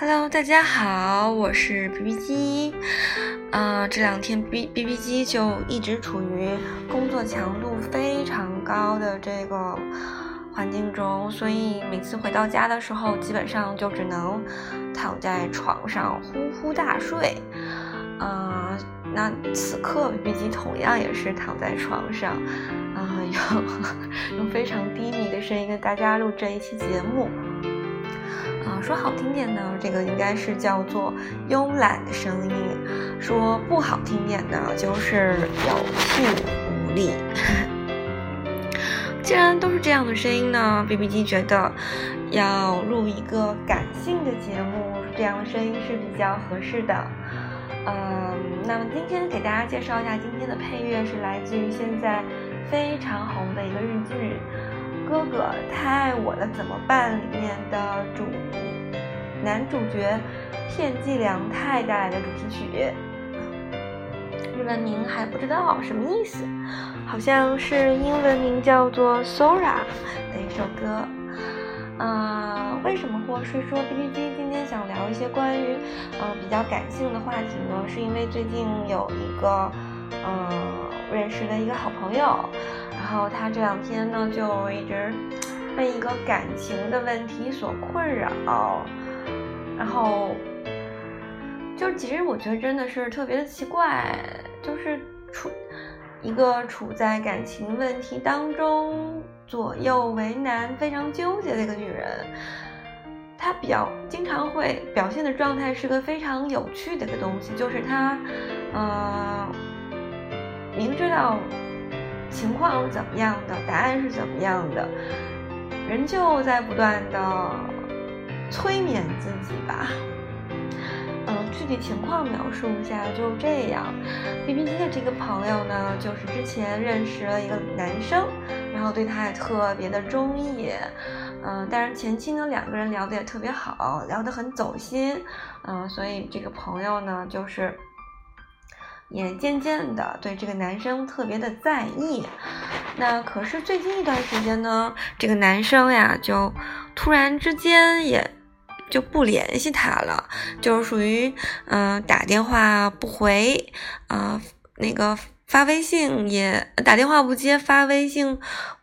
Hello，大家好，我是 B B 机。啊，这两天 B B B 机就一直处于工作强度非常高的这个环境中，所以每次回到家的时候，基本上就只能躺在床上呼呼大睡。啊，那此刻 B B 机同样也是躺在床上，啊，用 用非常低迷的声音跟大家录这一期节目。说好听点呢，这个应该是叫做慵懒的声音；说不好听点呢，就是有气无力。既然都是这样的声音呢，B B 机觉得要录一个感性的节目，这样的声音是比较合适的。嗯，那么今天给大家介绍一下，今天的配乐是来自于现在非常红的一个日剧。哥哥太爱我了怎么办？里面的主男主角片寄凉太带来的主题曲，日文名还不知道什么意思，好像是英文名叫做 Sora 的一首歌。啊，为什么或是说 B B 机今天想聊一些关于呃比较感性的话题呢？是因为最近有一个嗯认识的一个好朋友。然后他这两天呢，就一直被一个感情的问题所困扰，然后就其实我觉得真的是特别的奇怪，就是处一个处在感情问题当中左右为难、非常纠结的一个女人，她表经常会表现的状态是个非常有趣的一个东西，就是她，呃，明知道。情况怎么样的，答案是怎么样的，人就在不断的催眠自己吧。嗯，具体情况描述一下，就这样。B B 机的这个朋友呢，就是之前认识了一个男生，然后对他也特别的中意。嗯，但是前期呢，两个人聊得也特别好，聊得很走心。嗯，所以这个朋友呢，就是。也渐渐的对这个男生特别的在意，那可是最近一段时间呢，这个男生呀就突然之间也就不联系他了，就是属于嗯打电话不回啊，那个发微信也打电话不接，发微信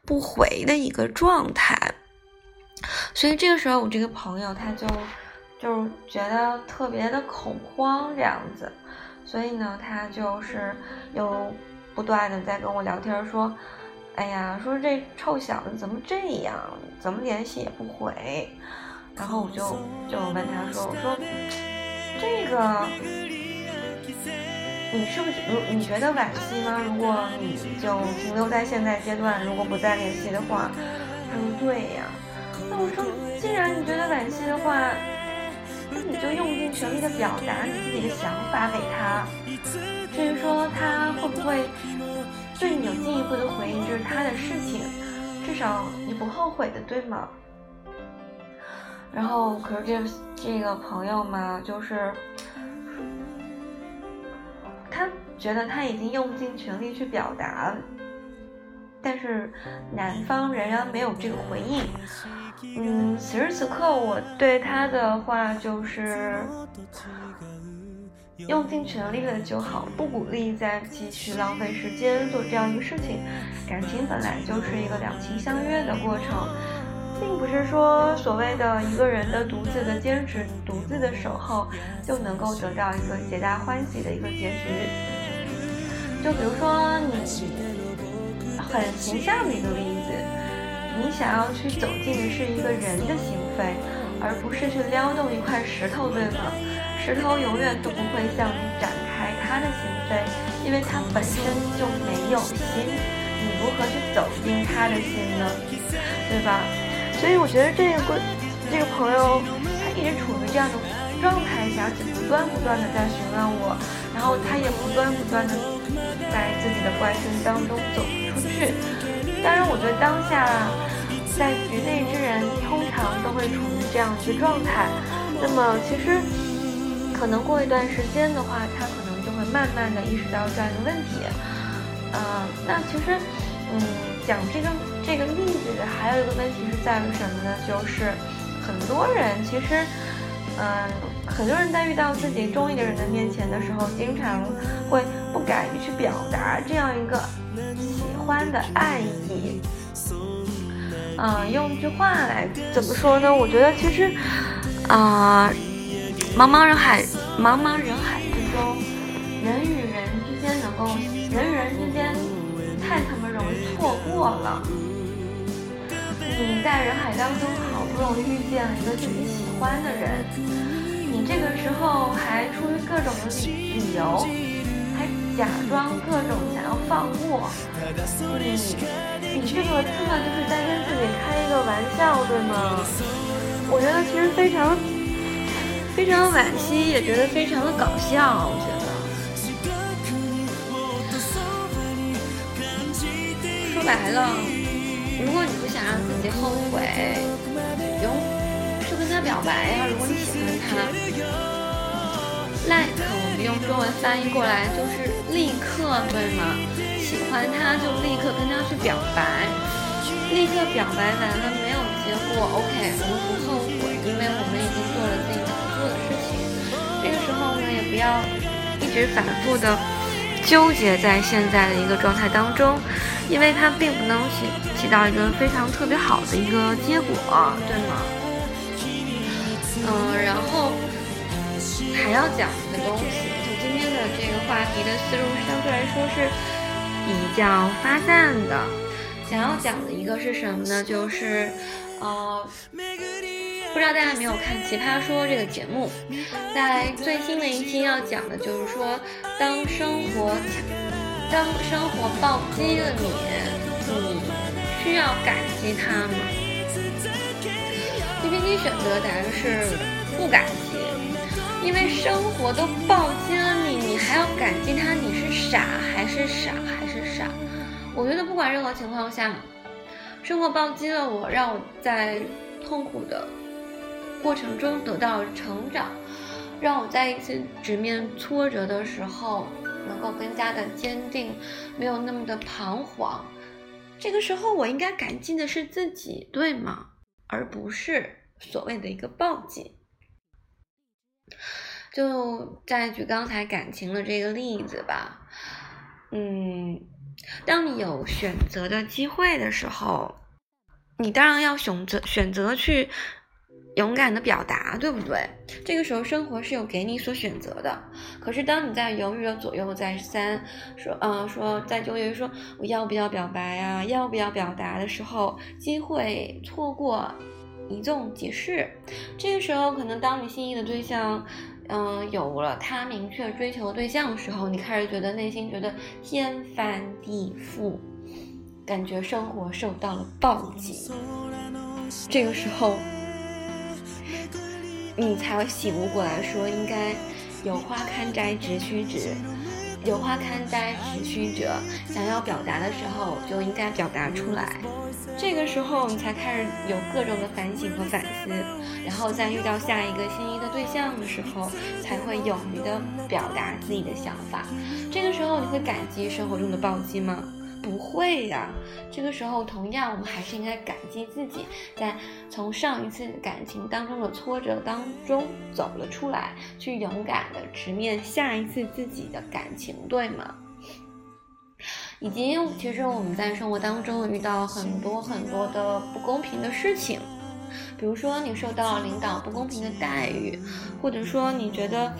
不回的一个状态。所以这个时候我这个朋友他就就觉得特别的恐慌这样子。所以呢，他就是又不断的在跟我聊天，说：“哎呀，说这臭小子怎么这样，怎么联系也不回。”然后我就就问他说：“我说这个，你是不是你觉得惋惜吗？如果你就停留在现在阶段，如果不再联系的话？”他说：“对呀。”那我说：“既然你觉得惋惜的话。”那你就用尽全力的表达你自己的想法给他，至于说他会不会对你有进一步的回应，这是他的事情，至少你不后悔的，对吗？然后，可是这这个朋友嘛，就是他觉得他已经用尽全力去表达了。但是男方仍然没有这个回应。嗯，此时此刻我对他的话就是，用尽全力了就好，不鼓励再继续浪费时间做这样一个事情。感情本来就是一个两情相悦的过程，并不是说所谓的一个人的独自的坚持、独自的守候就能够得到一个皆大欢喜的一个结局。就比如说你。很形象的一个例子，你想要去走进的是一个人的心扉，而不是去撩动一块石头，对吗？石头永远都不会向你展开他的心扉，因为他本身就没有心，你如何去走进他的心呢？对吧？所以我觉得这个这个朋友，他一直处于这样的状态下，且不断不断的在询问我，然后他也不断不断的在自己的怪声当中走。出去，当然，我觉得当下在局内之人通常都会处于这样一个状态。那么，其实可能过一段时间的话，他可能就会慢慢的意识到这样一个问题。嗯，那其实，嗯，讲这个这个例子还有一个问题是在于什么呢？就是很多人其实嗯，很多人在遇到自己中意的人的面前的时候，经常会不敢于去表达这样一个喜欢的爱意。嗯，用一句话来怎么说呢？我觉得其实，啊，茫茫人海，茫茫人海之中，人与人之间能够，人与人之间太他妈容易错过了。你在人海当中好不容易遇见了一个自己喜欢的人，你这个时候还出于各种的理理由，还假装各种想要放过，你你这个根本就是在跟自己开一个玩笑，对吗？我觉得其实非常非常惋惜，也觉得非常的搞笑，我觉得。说白了。让自己后悔，用是跟他表白呀。如果你喜欢他，like 我们用中文翻译过来就是立刻，对吗？喜欢他就立刻跟他去表白，立刻表白完了没有结果，OK，我们不后悔，因为我们已经做了自己想做的事情。这个时候呢，也不要一直反复的纠结在现在的一个状态当中。因为它并不能起起到一个非常特别好的一个结果，对吗？嗯，然后还要讲一个东西，就今天的这个话题的思路相对来说是比较发散的。想要讲的一个是什么呢？就是呃，不知道大家有没有看《奇葩说》这个节目，在最新的一期要讲的就是说，当生活。当生活暴击了你，你需要感激他吗？PPT 选择答案是不感激，因为生活都暴击了你，你还要感激他？你是傻还是傻还是傻？我觉得不管任何情况下，生活暴击了我，让我在痛苦的过程中得到成长，让我在一次直面挫折的时候。能够更加的坚定，没有那么的彷徨。这个时候，我应该感激的是自己，对吗？而不是所谓的一个暴击。就再举刚才感情的这个例子吧。嗯，当你有选择的机会的时候，你当然要选择选择去。勇敢的表达，对不对？这个时候生活是有给你所选择的。可是当你在犹豫的左右再三，说，嗯，说在纠结说我要不要表白啊，要不要表达的时候，机会错过一纵即逝。这个时候，可能当你心仪的对象，嗯，有了他明确追求对象的时候，你开始觉得内心觉得天翻地覆，感觉生活受到了暴击。这个时候。你才会醒悟过来，说应该有花堪摘直须折，有花堪摘直须折。想要表达的时候，就应该表达出来。这个时候，你才开始有各种的反省和反思，然后在遇到下一个心仪的对象的时候，才会勇于的表达自己的想法。这个时候，你会感激生活中的暴击吗？不会呀，这个时候同样，我们还是应该感激自己，在从上一次感情当中的挫折当中走了出来，去勇敢的直面下一次自己的感情，对吗？以及，其实我们在生活当中遇到很多很多的不公平的事情。比如说，你受到领导不公平的待遇，或者说你觉得，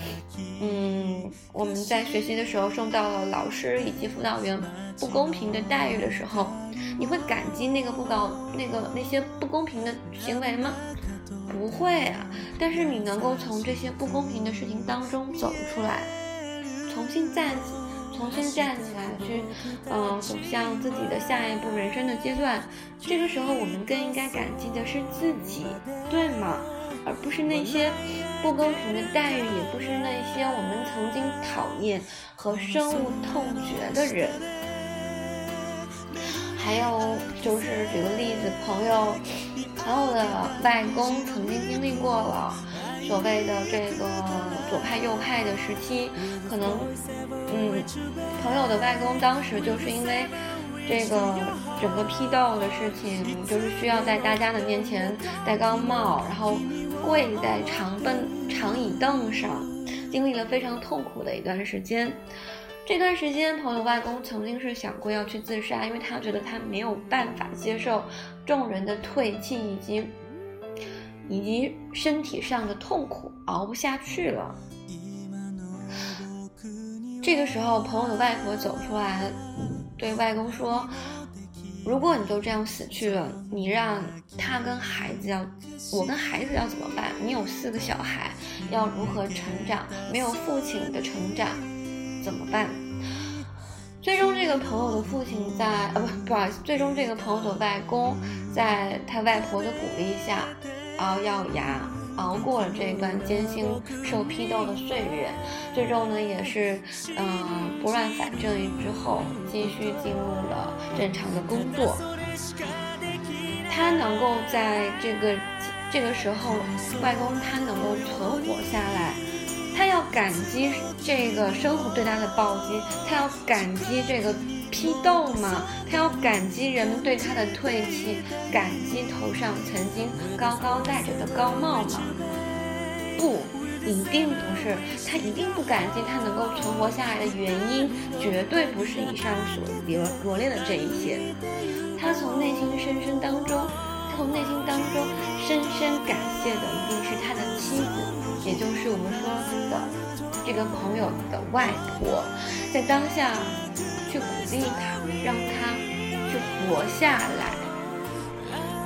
嗯，我们在学习的时候受到了老师以及辅导员不公平的待遇的时候，你会感激那个不高那个那些不公平的行为吗？不会啊。但是你能够从这些不公平的事情当中走出来，重新站起。重新站起来，去，嗯，走向自己的下一步人生的阶段。这个时候，我们更应该感激的是自己，对吗？而不是那些不公平的待遇，也不是那些我们曾经讨厌和深恶痛绝的人。还有就是，举个例子，朋友，朋友的外公曾经经历过了。所谓的这个左派右派的时期，可能，嗯，朋友的外公当时就是因为这个整个批斗的事情，就是需要在大家的面前戴高帽，然后跪在长凳长椅凳上，经历了非常痛苦的一段时间。这段时间，朋友外公曾经是想过要去自杀，因为他觉得他没有办法接受众人的唾弃以及以及身体上的痛苦，熬不下去了。这个时候，朋友的外婆走出来，对外公说：“如果你都这样死去了，你让他跟孩子要，我跟孩子要怎么办？你有四个小孩，要如何成长？没有父亲的成长。”怎么办？最终，这个朋友的父亲在呃不不好意思，最终这个朋友的外公在他外婆的鼓励下，熬咬牙熬过了这段艰辛受批斗的岁月。最终呢，也是嗯拨乱反正之后，继续进入了正常的工作。他能够在这个这个时候，外公他能够存活下来。他要感激这个生活对他的暴击，他要感激这个批斗嘛？他要感激人们对他的唾弃，感激头上曾经高高戴着的高帽吗？不，一定不是。他一定不感激他能够存活下来的原因，绝对不是以上所罗罗列的这一些。他从内心深深当中，他从内心当中深深感谢的一定是他的妻子。也就是我们说的这个朋友的外婆，在当下去鼓励他，让他去活下来。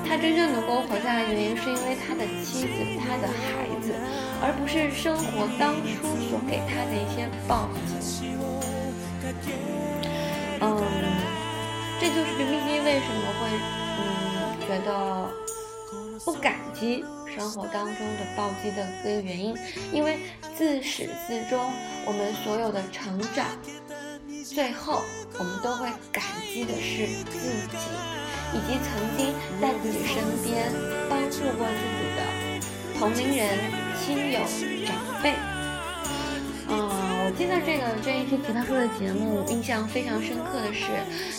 他真正能够活下来的原因，是因为他的妻子、他的孩子，而不是生活当初所给他的一些暴击。嗯，这就是 B B G 为什么会嗯觉得不感激。生活当中的暴击的一个原因，因为自始至终，我们所有的成长，最后我们都会感激的是自己，以及曾经在自己身边帮助过自己的同龄人、亲友、长辈。嗯，我记得这个这一期奇葩说的节目，印象非常深刻的是，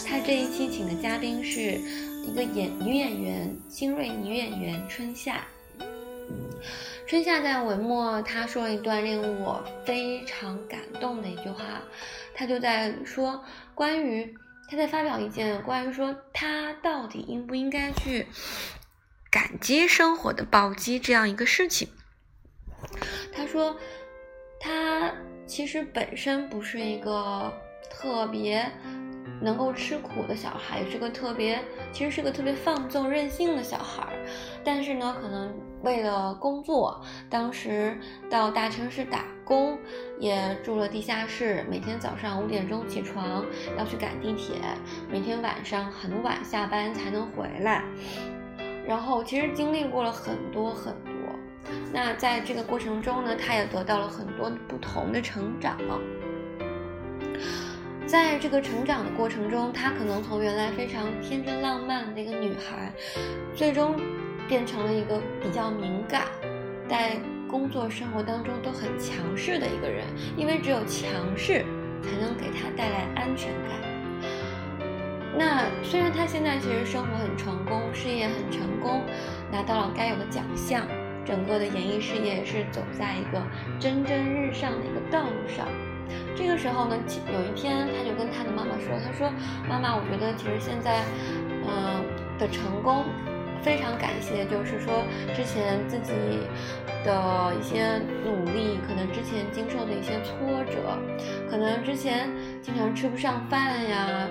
他这一期请的嘉宾是一个演女演员，新锐女演员春夏。春夏在尾末，他说了一段令我非常感动的一句话，他就在说关于他在发表意见，关于说他到底应不应该去感激生活的暴击这样一个事情。他说他其实本身不是一个特别。能够吃苦的小孩是个特别，其实是个特别放纵任性的小孩，但是呢，可能为了工作，当时到大城市打工，也住了地下室，每天早上五点钟起床要去赶地铁，每天晚上很晚下班才能回来，然后其实经历过了很多很多，那在这个过程中呢，他也得到了很多不同的成长。在这个成长的过程中，她可能从原来非常天真浪漫的一个女孩，最终变成了一个比较敏感，在工作生活当中都很强势的一个人。因为只有强势，才能给他带来安全感。那虽然他现在其实生活很成功，事业很成功，拿到了该有的奖项，整个的演艺事业是走在一个蒸蒸日上的一个道路上。这个时候呢，有一天他就跟他的妈妈说：“他说，妈妈，我觉得其实现在，嗯的成功，非常感谢，就是说之前自己的一些努力，可能之前经受的一些挫折，可能之前经常吃不上饭呀，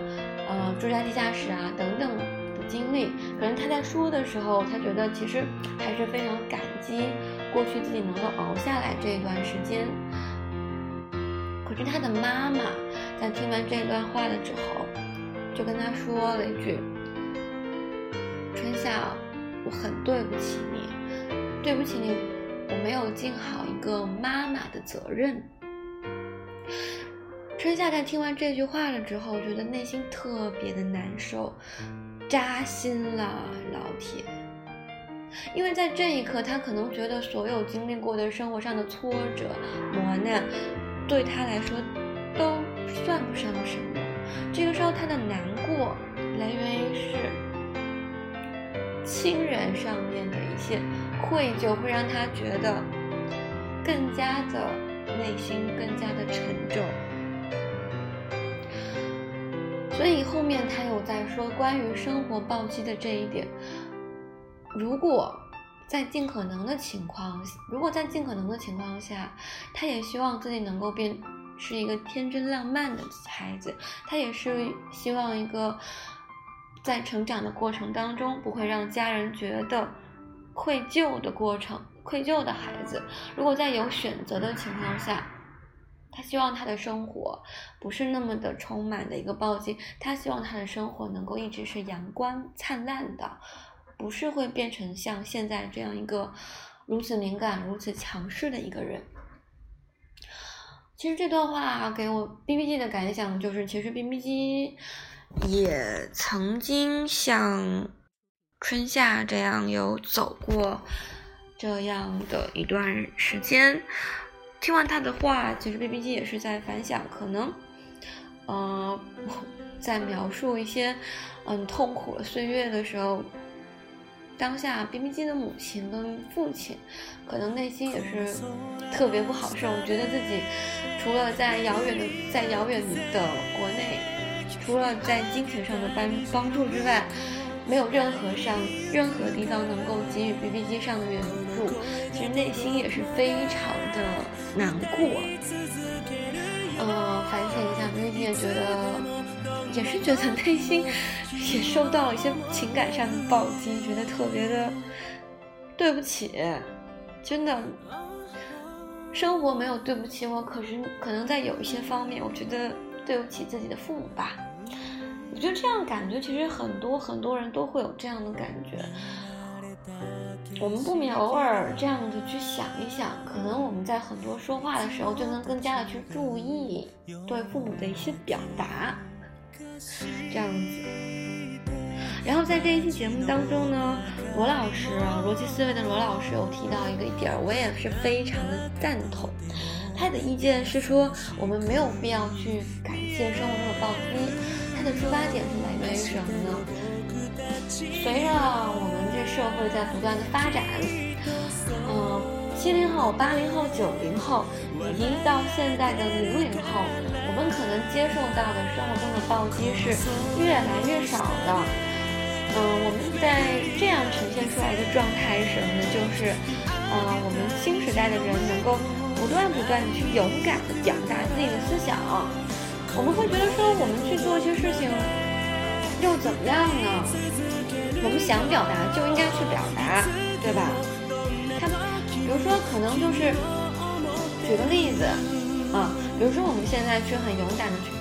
呃，住在地下室啊等等的经历，可能他在说的时候，他觉得其实还是非常感激过去自己能够熬下来这一段时间。”可是他的妈妈在听完这段话了之后，就跟他说了一句：“春夏，我很对不起你，对不起你，我没有尽好一个妈妈的责任。”春夏在听完这句话了之后，觉得内心特别的难受，扎心了，老铁。因为在这一刻，他可能觉得所有经历过的生活上的挫折、磨难。对他来说，都算不上什么。这个时候，他的难过来源于是亲人上面的一些愧疚，会让他觉得更加的内心更加的沉重。所以后面他有在说关于生活暴击的这一点，如果在尽可能的情况，如果在尽可能的情况下，他也希望自己能够变是一个天真浪漫的孩子，他也是希望一个在成长的过程当中不会让家人觉得愧疚的过程，愧疚的孩子。如果在有选择的情况下。他希望他的生活不是那么的充满的一个暴击，他希望他的生活能够一直是阳光灿烂的，不是会变成像现在这样一个如此敏感、如此强势的一个人。其实这段话给我 B B G 的感想就是，其实 B B G 也曾经像春夏这样有走过这样的一段时间。听完他的话，其实 B B G 也是在反想，可能，呃，在描述一些嗯痛苦的岁月的时候，当下 B B G 的母亲跟父亲，可能内心也是特别不好受，觉得自己除了在遥远的在遥远的国内，除了在金钱上的帮帮助之外。没有任何上任何地方能够给予 B B 机上的援助，其实内心也是非常的难过。呃，反省一下，B B 机也觉得，也是觉得内心也受到了一些情感上的暴击，觉得特别的对不起，真的，生活没有对不起我，可是可能在有一些方面，我觉得对不起自己的父母吧。我觉得这样感觉，其实很多很多人都会有这样的感觉。我们不免偶尔这样子去想一想，可能我们在很多说话的时候，就能更加的去注意对父母的一些表达，这样子。然后在这一期节目当中呢，罗老师啊，逻辑思维的罗老师有提到一个点儿，我也是非常的赞同。他的意见是说，我们没有必要去感谢生活中的暴击。他的出发点是来源于什么呢？随着我们这社会在不断的发展，嗯，七零后、八零后、九零后，以及到现在的零零后，我们可能接受到的生活中的暴击是越来越少了。嗯，我们在这样呈现出来的状态是什么呢？就是，嗯，我们新时代的人能够不断不断的去勇敢的表达自己的思想。我们会觉得说，我们去做一些事情又怎么样呢？我们想表达就应该去表达，对吧？他，比如说，可能就是举个例子啊，比如说我们现在去很勇敢的去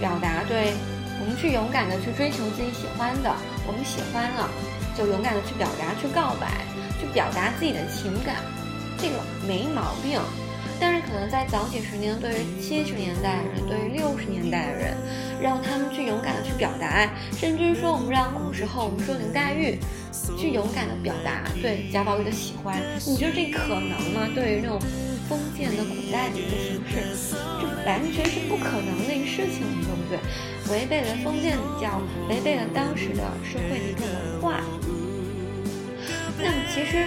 表达，对，我们去勇敢的去追求自己喜欢的，我们喜欢了，就勇敢的去表达，去告白，去表达自己的情感，这个没毛病。但是可能在早几十年，对于七十年代的人，对于六十年代的人，让他们去勇敢的去表达，甚至说我们让古时候我们说林黛玉去勇敢的表达对贾宝玉的喜欢，你觉得这可能吗？对于那种封建的古代的一个形式，这完全是不可能的一个事情，对不对？违背了封建礼教，违背了当时的社会的一个文化。那么其实。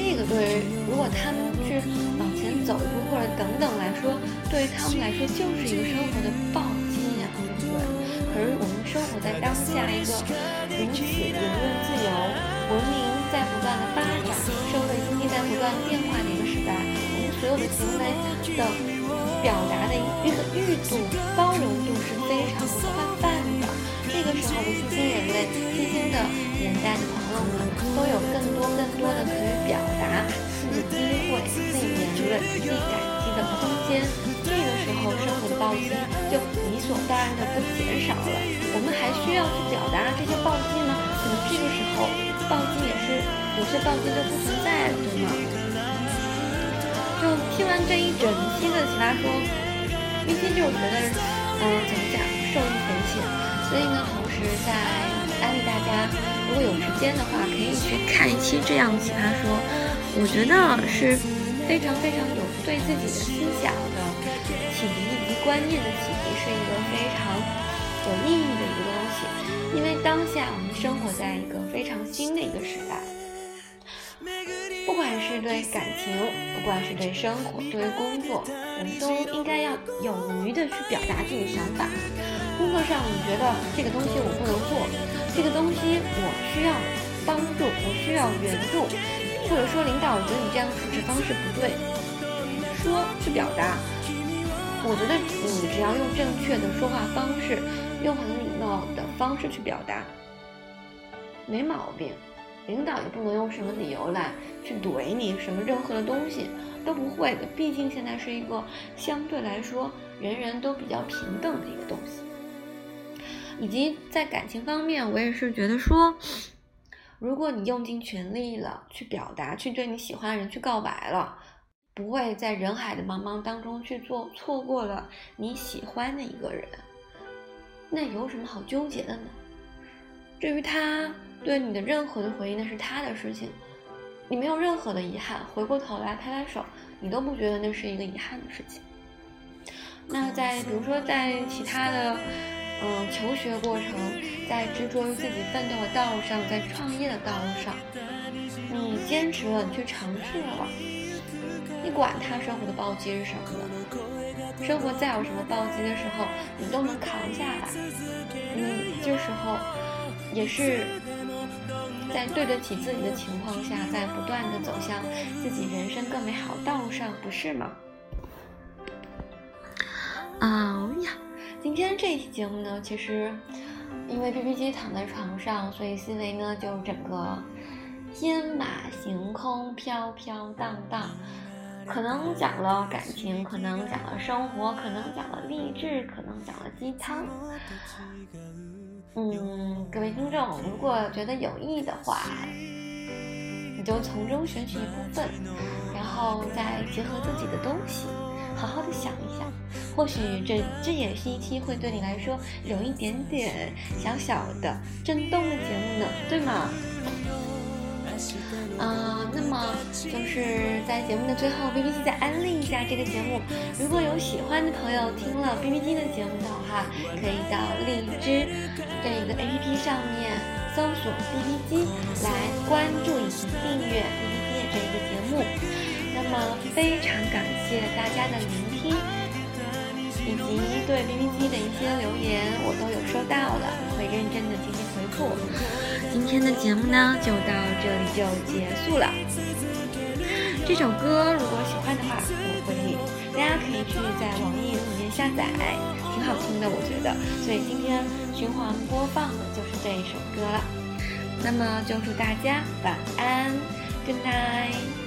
这个对于如果他们去往前走一步或者等等来说，对于他们来说就是一个生活的暴击呀，对不对？可是我们生活在当下一个如此言论自由、文明在不断的发展、社会经济在不断变化的一，所有的行为的表达的一个欲度、包容度是非常的宽泛的。这个时候的新兴人类、新兴的年代的朋友们都有更多更多的可以表达自己机会、自己言论、自己感激的空间。这个时候，生活的暴击就理所当然的不减少了。我们还需要去表达这些暴击吗？可能这个时候，暴击也是有些暴击就不存在了，对吗？听完这一整期的奇葩说，一期就觉得，嗯，怎么讲，受益匪浅。所以呢，同时在安利大家，如果有时间的话，可以去看一期这样的奇葩说。我觉得是非常非常有对自己的思想的启迪以及观念的启迪，是一个非常有意义的一个东西。因为当下我们生活在一个非常新的一个时代，对感情，不管是对生活、对工作，我们都应该要勇于的去表达自己的想法。工作上，你觉得这个东西我不能做，这个东西我需要帮助，我需要援助，或者说领导，我觉得你这样处事方式不对，说去表达。我觉得你只要用正确的说话方式，用很礼貌的方式去表达，没毛病。领导也不能用什么理由来去怼你，什么任何的东西都不会的。毕竟现在是一个相对来说人人都比较平等的一个东西。以及在感情方面，我也是觉得说，如果你用尽全力了去表达，去对你喜欢的人去告白了，不会在人海的茫茫当中去做错过了你喜欢的一个人，那有什么好纠结的呢？至于他。对你的任何的回应，那是他的事情，你没有任何的遗憾。回过头来拍拍手，你都不觉得那是一个遗憾的事情。那在比如说在其他的，嗯，求学过程，在执着于自己奋斗的道路上，在创业的道路上，你坚持了，你去尝试了，你管他生活的暴击是什么呢？生活再有什么暴击的时候，你都能扛下来。你这时候也是。在对得起自己的情况下，在不断的走向自己人生更美好道路上，不是吗？啊呀，今天这期节目呢，其实因为 B B 机躺在床上，所以思维呢就整个天马行空、飘飘荡荡，可能讲了感情，可能讲了生活，可能讲了励志，可能讲了鸡汤。嗯，各位听众，如果觉得有意义的话，你就从中选取一部分，然后再结合自己的东西，好好的想一想，或许这这也是一期会对你来说有一点点小小的震动的节目呢，对吗？呃，那么就是在节目的最后，B B 机再安利一下这个节目。如果有喜欢的朋友听了 B B 机的节目的话，可以到荔枝这一个 A P P 上面搜索 B B 机来关注以及订阅 B B 机这一个节目。那么非常感谢大家的聆听，以及对 B B 机的一些留言，我都有收到了，会认真的进行错。今天的节目呢，就到这里就结束了。这首歌如果喜欢的话，我会，大家可以去在网易云里面下载，挺好听的，我觉得。所以今天循环播放的就是这一首歌了。那么就祝大家晚安，Good night。